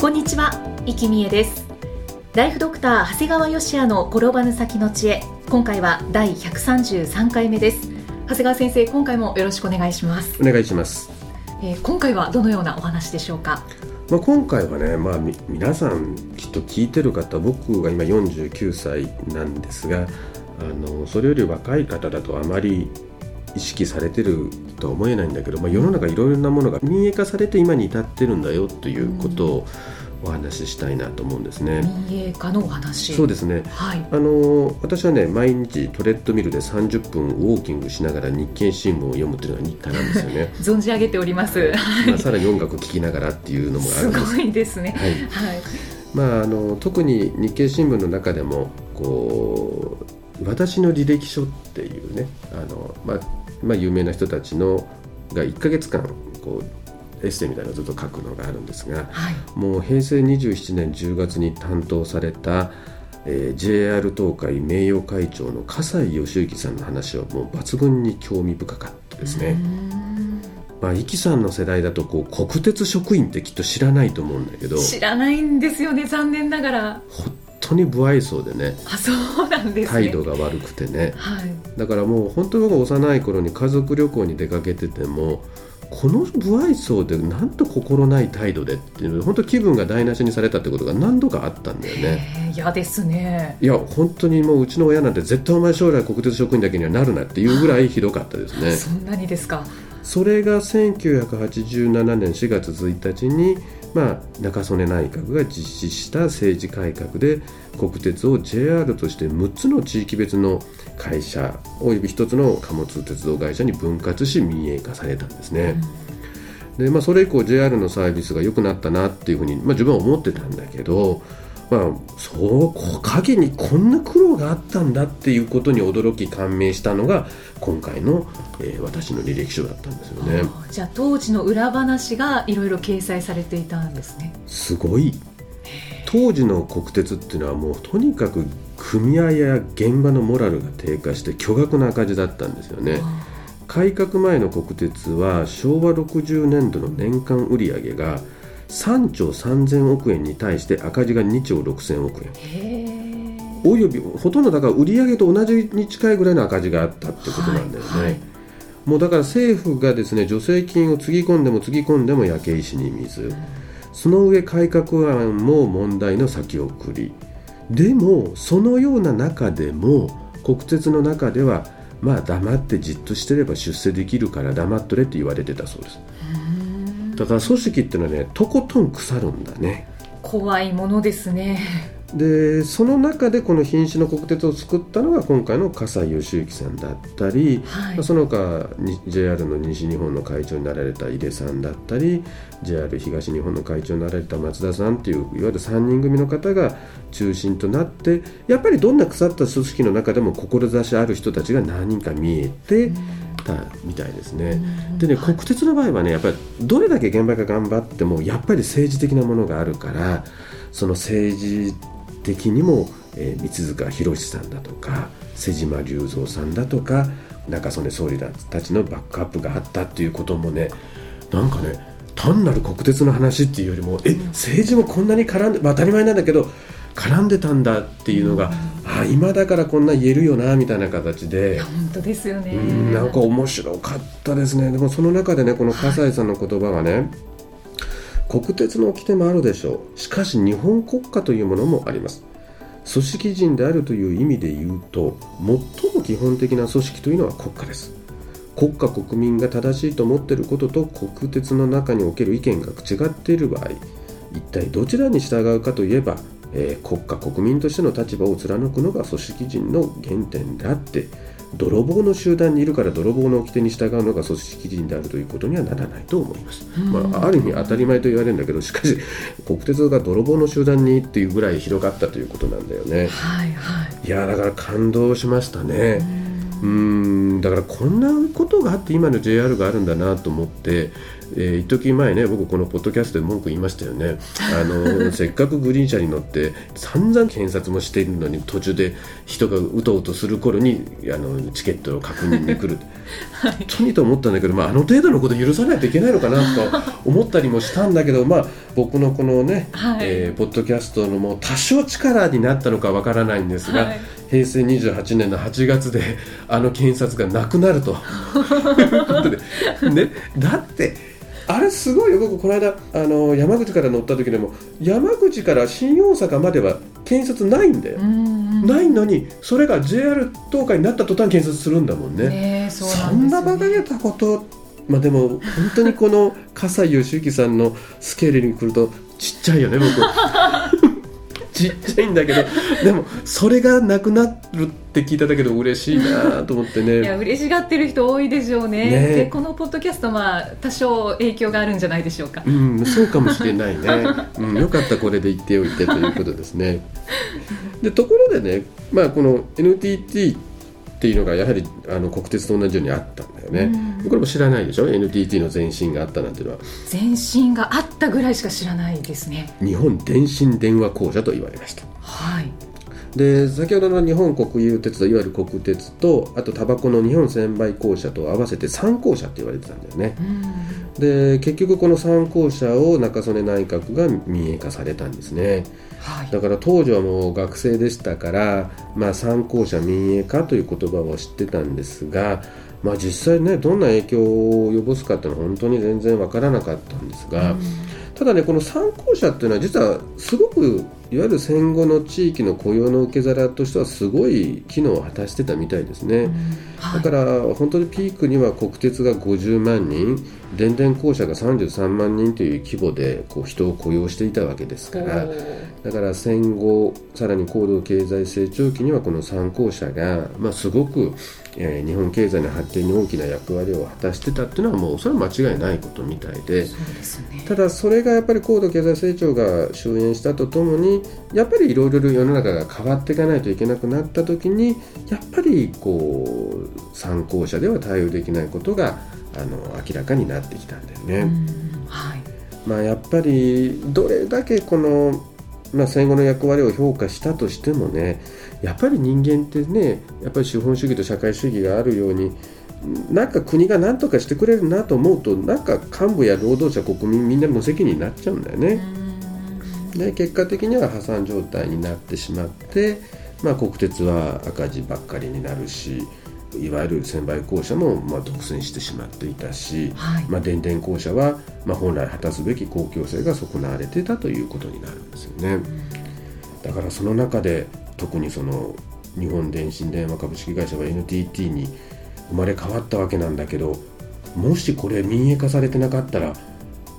こんにちは、生きみえです。ライフドクター長谷川芳也の転ばぬ先の知恵今回は第133回目です。長谷川先生今回もよろしくお願いします。お願いします、えー今回はどのようなお話でしょうか？まあ、今回はね、まあ、み皆さんきっと聞いてる方僕が今49歳なんですがあのそれより若い方だとあまり意識されてるとは思えないんだけど、まあ、世の中いろいろなものが民営化されて今に至ってるんだよということをお話ししたいなと思うんですね。民営化のお話。そうですね。はい。あの私はね毎日トレッドミルで30分ウォーキングしながら日経新聞を読むっていうのが日課なんですよね。存じ上げております。まあ、さらに音楽を聴きながらっていうのもあするんですごいですね。はい。はい。まあ、あの特に日経新聞の中でもこう私の履歴書っていうねあの、まあまあ、有名な人たちのが1ヶ月間こうエッセイみたいなのをずっと書くのがあるんですがはい。もう平成27年10月に担当された、えー JR 東海名誉会長の笠井義行さんの話はもう抜群に興味深かったですね。まあ、イキさんの世代だとこう国鉄職員ってきっと知らないと思うんだけど。知らないんですよね残念ながら。本当に不愛想でね。あそうなんですね。態度が悪くてね。はい。だからもう本当に僕が幼い頃に家族旅行に出かけててもこの不愛想でなんと心ない態度でっていうので本当気分が台無しにされたってことが何度かあったんだよね。嫌ですね。いや本当にもううちの親なんて絶対お前将来国鉄職員だけにはなるなっていうぐらいひどかったですね。そんなにですか。それが1987年4月1日に、まあ、中曽根内閣が実施した政治改革で国鉄を JR として6つの地域別の会社および1つの貨物鉄道会社に分割し民営化されたんですね。でまあ、それ以降 JR のサービスが良くなったなっていうふうに、まあ、自分は思ってたんだけど、まあ、そうこ陰にこんな苦労があったんだっていうことに驚き感銘したのが今回の、えー私の履歴書だったんですよね。じゃあ当時の裏話がいろいろ掲載されていたんですね。すごい。当時の国鉄っていうのはもうとにかく組合や現場のモラルが低下して巨額な赤字だったんですよね。あ改革前の国鉄は昭和60年度の年間売上が3兆3000億円に対して赤字が2兆6000億円。およびほとんどだから売上と同じに近いぐらいの赤字があったってことなんだよね、はいはい。もうだから政府がですね助成金をつぎ込んでもつぎ込んでも焼け石に水。その上改革案も問題の先送り。でもそのような中でも国鉄の中ではまあ黙ってじっとしてれば出世できるから黙っとれって言われてたそうですだから組織っていうのはねとことん腐るんだね。怖いものですね。でその中でこの瀕死の国鉄を作ったのが今回の笠井義行さんだったり、はい。まあその他に JR の西日本の会長になられた井出さんだったり JR 東日本の会長になられた松田さんっていういわゆる3人組の方が中心となってやっぱりどんな腐った組織の中でも志ある人たちが何人か見えてたみたいですね。でね国鉄の場合はねやっぱりどれだけ現場が頑張ってもやっぱり政治的なものがあるからその政治的にも、えー三塚博さんだとか瀬島隆三さんだとか中曽根総理たちのバックアップがあったっていうこともねなんかね単なる国鉄の話っていうよりもえ政治もこんなに絡んで、まあ、当たり前なんだけど絡んでたんだっていうのが、あ今だからこんな言えるよなみたいな形いでや。本当ですよねうんなんか面白かったですね、でもその中でね、この葛西さんの言葉がね、国鉄の掟もあるでしょう、しかし日本国家というものもあります。組織人であるという意味で言うと、最も基本的な組織というのは国家です。国家国民が正しいと思っていることと国鉄の中における意見が違っている場合一体どちらに従うかといえば、えー国家国民としての立場を貫くのが組織人の原点であって泥棒の集団にいるから泥棒の掟に従うのが組織人であるということにはならないと思います、まあ、ある意味当たり前と言われるんだけどしかし国鉄が泥棒の集団にっていうぐらい広がったということなんだよね。はいはい。いやだから感動しましたね。うん。だからこんなことがあって今の JR があるんだなと思ってえー、一時前ね僕このポッドキャストで文句言いましたよね。あの せっかくグリーン車に乗って散々検察もしているのに途中で人がうとうとする頃にあのチケットを確認に来る、はい、本当にと思ったんだけど、まあ、あの程度のこと許さないといけないのかなと思ったりもしたんだけど、まあ、僕のこのね、はい、えー、ポッドキャストのもう多少力になったのかわからないんですが、はい、平成28年の8月であの検察がなくなると。ね、だってあれすごいよ僕この間あの山口から乗った時でも山口から新大阪までは検察ないんだよ、ないのにそれが JR 東海になった途端検察するんだもんね、ねそんな馬鹿げたことまあでも本当にこの葛西義行さんのスケールに来るとちっちゃいよね僕ちっちゃいんだけどでもそれがなくなるって聞いただけで嬉しいなと思ってね。いや嬉しがってる人多いでしょうね。ね。でこのポッドキャストまあ多少影響があるんじゃないでしょうか。うんそうかもしれないね、うん、よかったこれで言っておいてということですね。でところでねまあこの NTT っていうのがやはりあの国鉄と同じようにあったんだよね、これも知らないでしょ？NTT の前身があったなんていうのは。前身があったぐらいしか知らないですね。日本電信電話公社と言われました。はい。で先ほどの日本国有鉄道いわゆる国鉄とあとタバコの日本専売公社と合わせて3公社って言われてたんだよね、で結局この3公社を中曽根内閣が民営化されたんですね、はい、だから当時はもう学生でしたから、まあ、3公社民営化という言葉を知ってたんですが、まあ、実際ねどんな影響を及ぼすかっていうのは本当に全然わからなかったんですが、ただねこの3公社っていうのは実はすごくいわゆる戦後の地域の雇用の受け皿としてはすごい機能を果たしてたみたいですね、うん。はい、だから本当にピークには国鉄が50万人電電公社が33万人という規模でこう人を雇用していたわけですから。だから戦後さらに高度経済成長期にはこの3公社が、まあ、すごく、えー、日本経済の発展に大きな役割を果たしてたっていうのはもうそれは間違いないことみたいで、ね、ただそれがやっぱり高度経済成長が終焉したとともにやっぱりいろいろ世の中が変わっていかないといけなくなった時にやっぱりこう参考者では対応できないことがあの明らかになってきたんだよね。はい、まあ、やっぱりどれだけこのまあ、戦後の役割を評価したとしてもねやっぱり人間ってねやっぱり資本主義と社会主義があるようになんか国が何とかしてくれるなと思うとなんか幹部や労働者国民みんな無責任になっちゃうんだよね。で結果的には破産状態になってしまって、まあ、国鉄は赤字ばっかりになるしいわゆる専売公社もまあ独占してしまっていたし、はい、まあ、電電公社はまあ本来果たすべき公共性が損なわれていたということになるんですよね。だからその中で特にその日本電信電話株式会社は NTT に生まれ変わったわけなんだけどもしこれ民営化されてなかったら、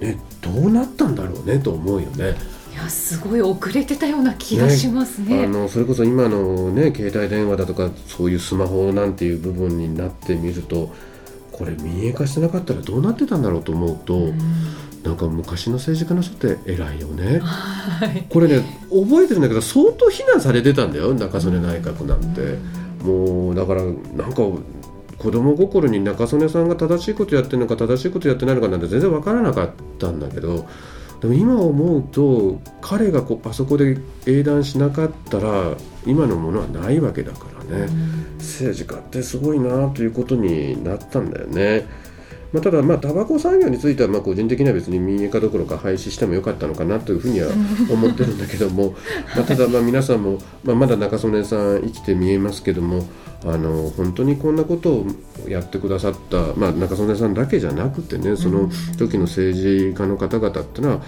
ね、どうなったんだろうねと思うよね。いやすごい遅れてたような気がしますね、ね、あのそれこそ今の、ね、携帯電話だとかそういうスマホなんていう部分になってみるとこれ民営化してなかったらどうなってたんだろうと思うと、うん、なんか昔の政治家の人って偉いよね、はい、これね覚えてるんだけど相当非難されてたんだよ中曽根内閣なんて、うん、もうだからなんか子供心に中曽根さんが正しいことやってるのか正しいことやってないのかなんて全然分からなかったんだけどでも今思うと彼がこうあそこで英断しなかったら今のものはないわけだからね、政治家ってすごいなということになったんだよね。まあ、ただ、まあ、タバコ産業については、まあ、個人的には別に民営化どころか廃止してもよかったのかなというふうには思ってるんだけども、まあ、ただ、まあ、皆さんも、まあ、まだ中曽根さん生きて見えますけどもあの本当にこんなことをやってくださった、まあ、中曽根さんだけじゃなくてねその時の政治家の方々っていうのは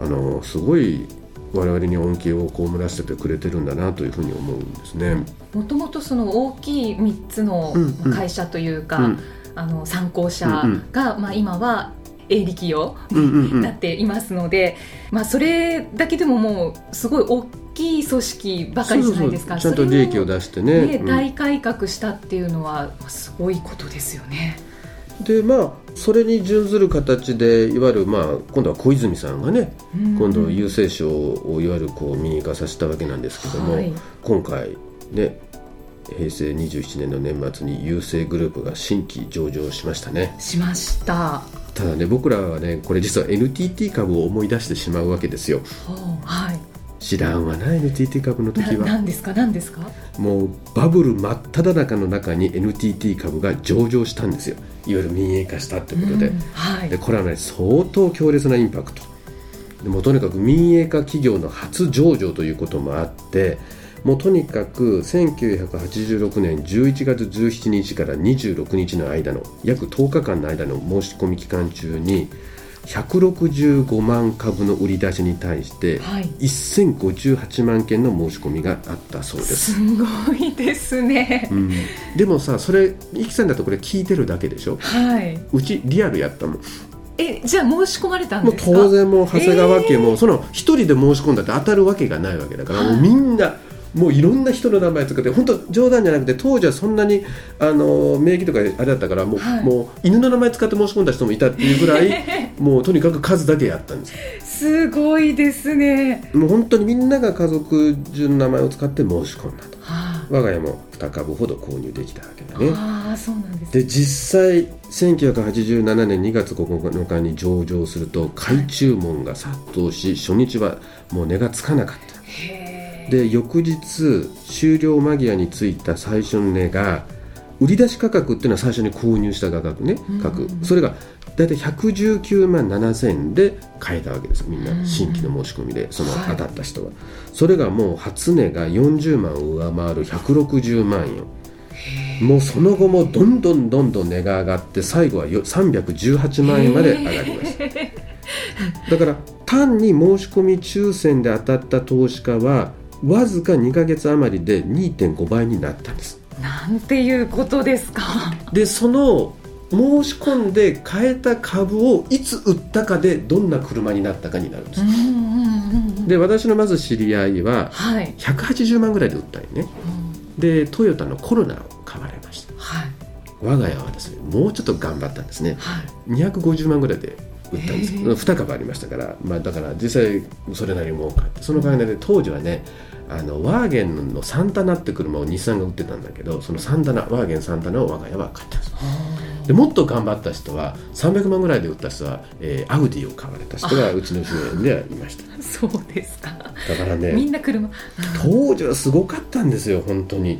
あのすごい我々に恩恵を被らせてくれてるんだなというふうに思うんですね。もともとその大きい3つの会社というか、うんうんあの参考者が、うんうん、まあ、今は営利企業になっていますので、まあ、それだけでももうすごい大きい組織ばかりじゃないですか。ちゃんと利益を出してね。ね、うん。大改革したっていうのはすごいことですよね。でまあそれに準ずる形でいわゆるまあ今度は小泉さんがね、今度郵政省をいわゆるこう民営化させたわけなんですけども、はい。今回ね平成27年の年末に郵政グループが新規上場しましたねしました。ただね僕らはねこれ実は NTT 株を思い出してしまうわけですよはい。知らんわな NTT 株のな時はなんですか？なんですか？もうバブル真っ只中の中に NTT 株が上場したんですよいわゆる民営化したってことで,、うんはい。でこれはね相当強烈なインパクトでもうとにかく民営化企業の初上場ということもあってもうとにかく1986年11月17日から26日の間の約10日間の間の申し込み期間中に165万株の売り出しに対してはい。1058万件の申し込みがあったそうです。すごいですねう。ん、でもさそれイキさんだとこれ聞いてるだけでしょ？はい。うちリアルやったもんえ、じゃあ申し込まれたんもうですか？当然もう長谷川家も、えーその一人で申し込んだって当たるわけがないわけだから、はいもうみんなもういろんな人の名前使って本当冗談じゃなくて当時はそんなにあの名義とかあれだったからもう,、はい。もう犬の名前使って申し込んだ人もいたっていうぐらい もうとにかく数だけやったんですすごいですね。もう本当にみんなが家族中の名前を使って申し込んだと。は我が家も2株ほど購入できたわけだあ、ね。ああ、そうなんです。で実際1987年2月9日に上場すると買い注文が殺到し初日はもう値がつかなかった。へえ。で翌日終了間際についた最初の値が売り出し価格っていうのは最初に購入した価格ねうん。価格。それが大体119万7000円で買えたわけですみんうん。な新規の申し込みでそのはい。当たった人は、それがもう初値が40万を上回る160万円。もうその後もどんどんどんどん値が上がって最後はよ318万円まで上がりました。だから単に申し込み抽選で当たった投資家はわずか2ヶ月余りで2.5倍になったんですなんていうことですか。でその申し込んで買えた株をいつ売ったかでどんな車になったかになるんですうんうんうんうん。で私のまず知り合いははい。180万ぐらいで売ったんよねうんでトヨタのコロナを買われましたはい。我が家はですねもうちょっと頑張ったんですねはい。250万ぐらいで売ったんです。へえ。2株ありましたから、まあ、だから実際それなりに儲かってその金で当時はねあのワーゲンのサンタナって車を日産が売ってたんだけどそのサンタナワーゲンサンタナを我が家は買ったんです。でもっと頑張った人は300万ぐらいで売った人は、えーアウディを買われた人がうちの周辺ではいました。そうですか。だからみねんな車。当時はすごかったんですよ本当に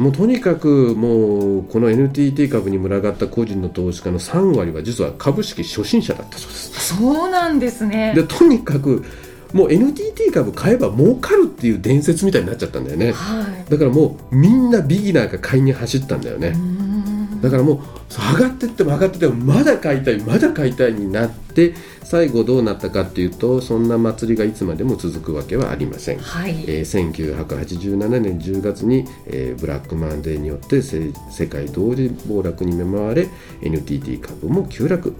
もうとにかくもうこの NTT 株に群がった個人の投資家の3割は実は株式初心者だったそうですそうなんですね。でとにかくもう NTT 株買えば儲かるっていう伝説みたいになっちゃったんだよねはい。だからもうみんなビギナーが買いに走ったんだよねうーんだからもう上がってっても上がってってもまだ買いたいまだ買いたいになって最後どうなったかっていうとそんな祭りがいつまでも続くわけはありません。はい。えー1987年10月に、えーブラックマンデーによってせ世界同時暴落に見舞われ NTT 株も急落、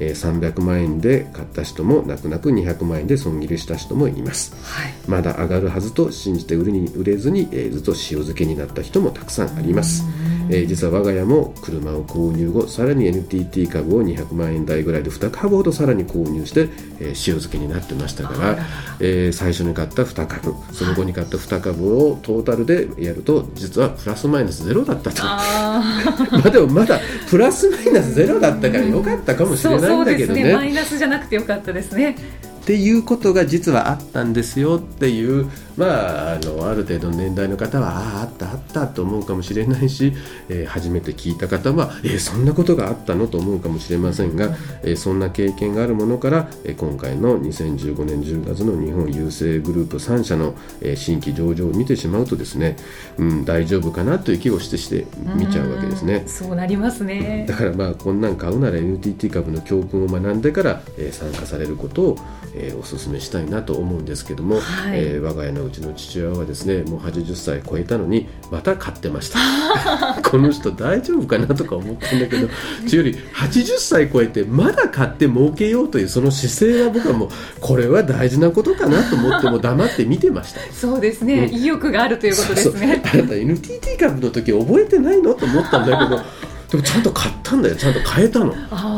えー300万円で買った人も泣く泣く200万円で損切りした人もいます。はい。まだ上がるはずと信じて売るに売れずに、えーずっと塩漬けになった人もたくさんあります、えー実は我が家も車を購入後さらに NTT 株を200万円台ぐらいで2株ほどさらに購入して、えー塩漬けになってましたからえー最初に買った2株その後に買った2株をトータルでやると実はプラスマイナスゼロだったとあ まあでもまだプラスマイナスゼロだったからよかったかもあ。しれないんだ。けどねマイナスじゃなくてよかったですね。っていうことが実はあったんですよっていう、まあ、あのある程度の年代の方はあああったあったと思うかもしれないし、えー初めて聞いた方は、えーそんなことがあったのと思うかもしれませんが、えーそんな経験があるものから、えー今回の2015年10月の日本郵政グループ3社の、えー新規上場を見てしまうとですね、うん、大丈夫かなという気をしてして見ちゃうわけですねうん。そうなりますねだ。からまあこんなん買うなら NTT 株の教訓を学んでから、えー参加されることを、えーお勧めしたいなと思うんですけども、はいえー我が家のうちの父親はですねもう80歳超えたのにまた買ってました。この人大丈夫かなとか思ったんだけどちより80歳超えてまだ買って儲けようというその姿勢は僕はもうこれは大事なことかなと思っても黙って見てました。そうですね、うん、意欲があるということですね。あなた NTT 株の時覚えてないのと思ったんだけど でもちゃんと買ったんだよ。ちゃんと買えたの。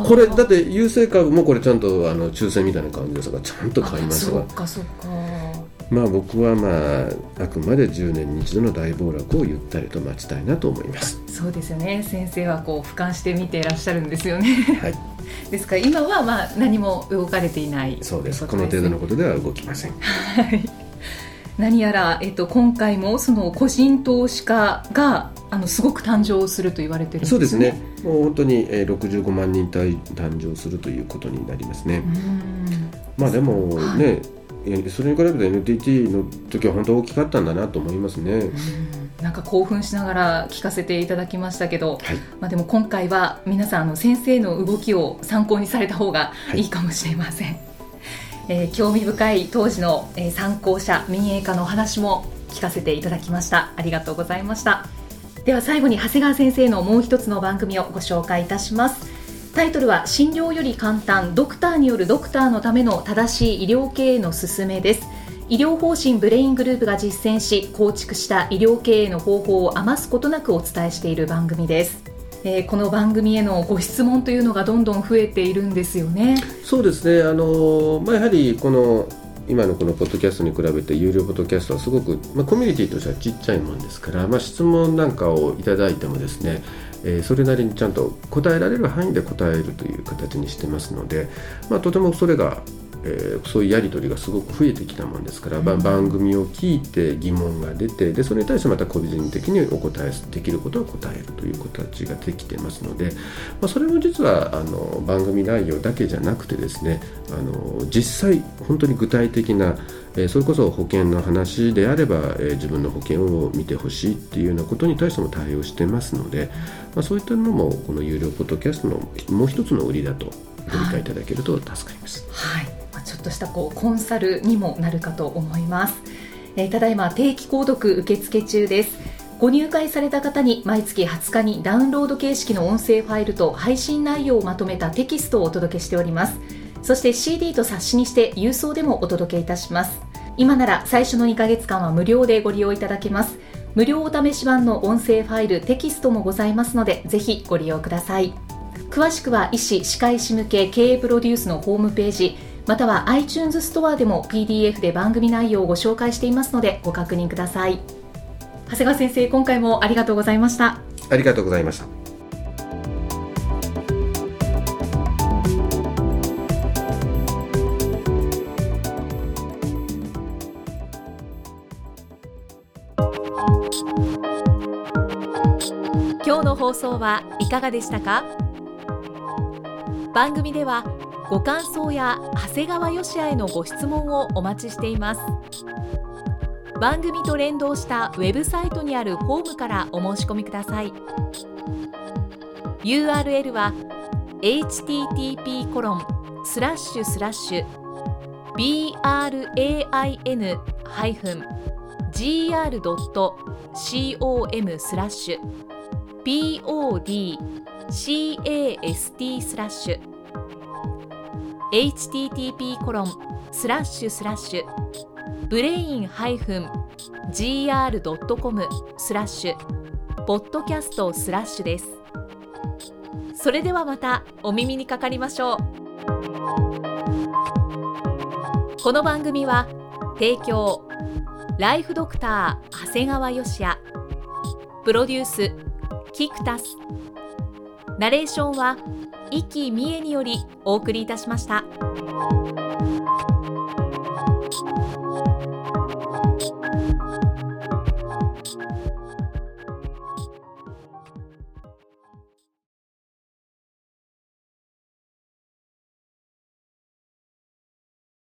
これだって郵政株もこれちゃんとあの抽選みたいな感じですからちゃんと買いましたそっかそっかまあ僕はまああくまで10年に一度の大暴落をゆったりと待ちたいなと思います。そうですよね。先生はこう俯瞰して見ていらっしゃるんですよね。はい。ですから今はまあ何も動かれていない。そうです。この程度のことでは動きません。はい。何やら、えっと、今回もその個人投資家があのすごく誕生すると言われてるんです、ね、そうですね。もう本当に、えー、65万人誕生するということになりますね。まあでもね、はい、それに比べて NTT の時は本当大きかったんだなと思いますね。なんか興奮しながら聞かせていただきましたけど、はい、まあ、でも今回は皆さんあの先生の動きを参考にされた方がい。いかもしれません。はいえー、興味深い当時の、えー、参考者民営化のお話も聞かせていただきました。ありがとうございました。では最後に長谷川先生のもう一つの番組をご紹介いたしますタイトルは診療より簡単ドクターによるドクターのための正しい医療経営の勧めです。医療方針ブレイングループが実践し構築した医療経営の方法を余すことなくお伝えしている番組です。えー、この番組へのご質問というのがどんどん増えているんですよね。そうですね。あの、まあ、やはりこの今のこのポッドキャストに比べて有料ポッドキャストはすごく、まあ、コミュニティとしてはちっちゃいもんですから、まあ、質問なんかをいただいてもですねえー、それなりにちゃんと答えられる範囲で答えるという形にしてますので、まあ、とてもそれがえー、そういうやり取りがすごく増えてきたもんですから、うん、番組を聞いて疑問が出てでそれに対してまた個人的にお答えできることは答えるという形ができてますので、まあ、それも実はあの番組内容だけじゃなくてですねあの実際本当に具体的なえそれこそ保険の話であれば、え自分の保険を見てほしいっていうようなことに対しても対応してますので、まあ、そういったのもこの有料ポッドキャストのもう一つの売りだとご理解いただけると助かります。はいちょっとしたこうコンサルにもなるかと思います、えー、ただいま定期購読受付中です。ご入会された方に毎月20日にダウンロード形式の音声ファイルと配信内容をまとめたテキストをお届けしております。そして CD と冊子にして郵送でもお届けいたします。今なら最初の2ヶ月間は無料でご利用いただけます。無料お試し版の音声ファイルテキストもございますのでぜひご利用ください。詳しくは医師・歯科医師向け経営プロデュースのホームページまたは iTunes ストアでも PDF で番組内容をご紹介していますのでご確認ください。長谷川先生今回もありがとうございました。ありがとうございました。今日の放送はいかがでしたか？番組ではご感想や長谷川芳也へのご質問をお待ちしています。番組と連動したウェブサイトにあるホームからお申し込みください。URL は http コロンスラッシュスラッシュ brain-gr.com スラッシュ podcast スラッシュ http コロンスラッシュスラッシュブレイン -gr.com スラッシュポッドキャストスラッシュです。それではまたお耳にかかりましょう。この番組は提供ライフドクター長谷川芳也。プロデュースキクタス。ナレーションは生きみえによりお送りいたしました。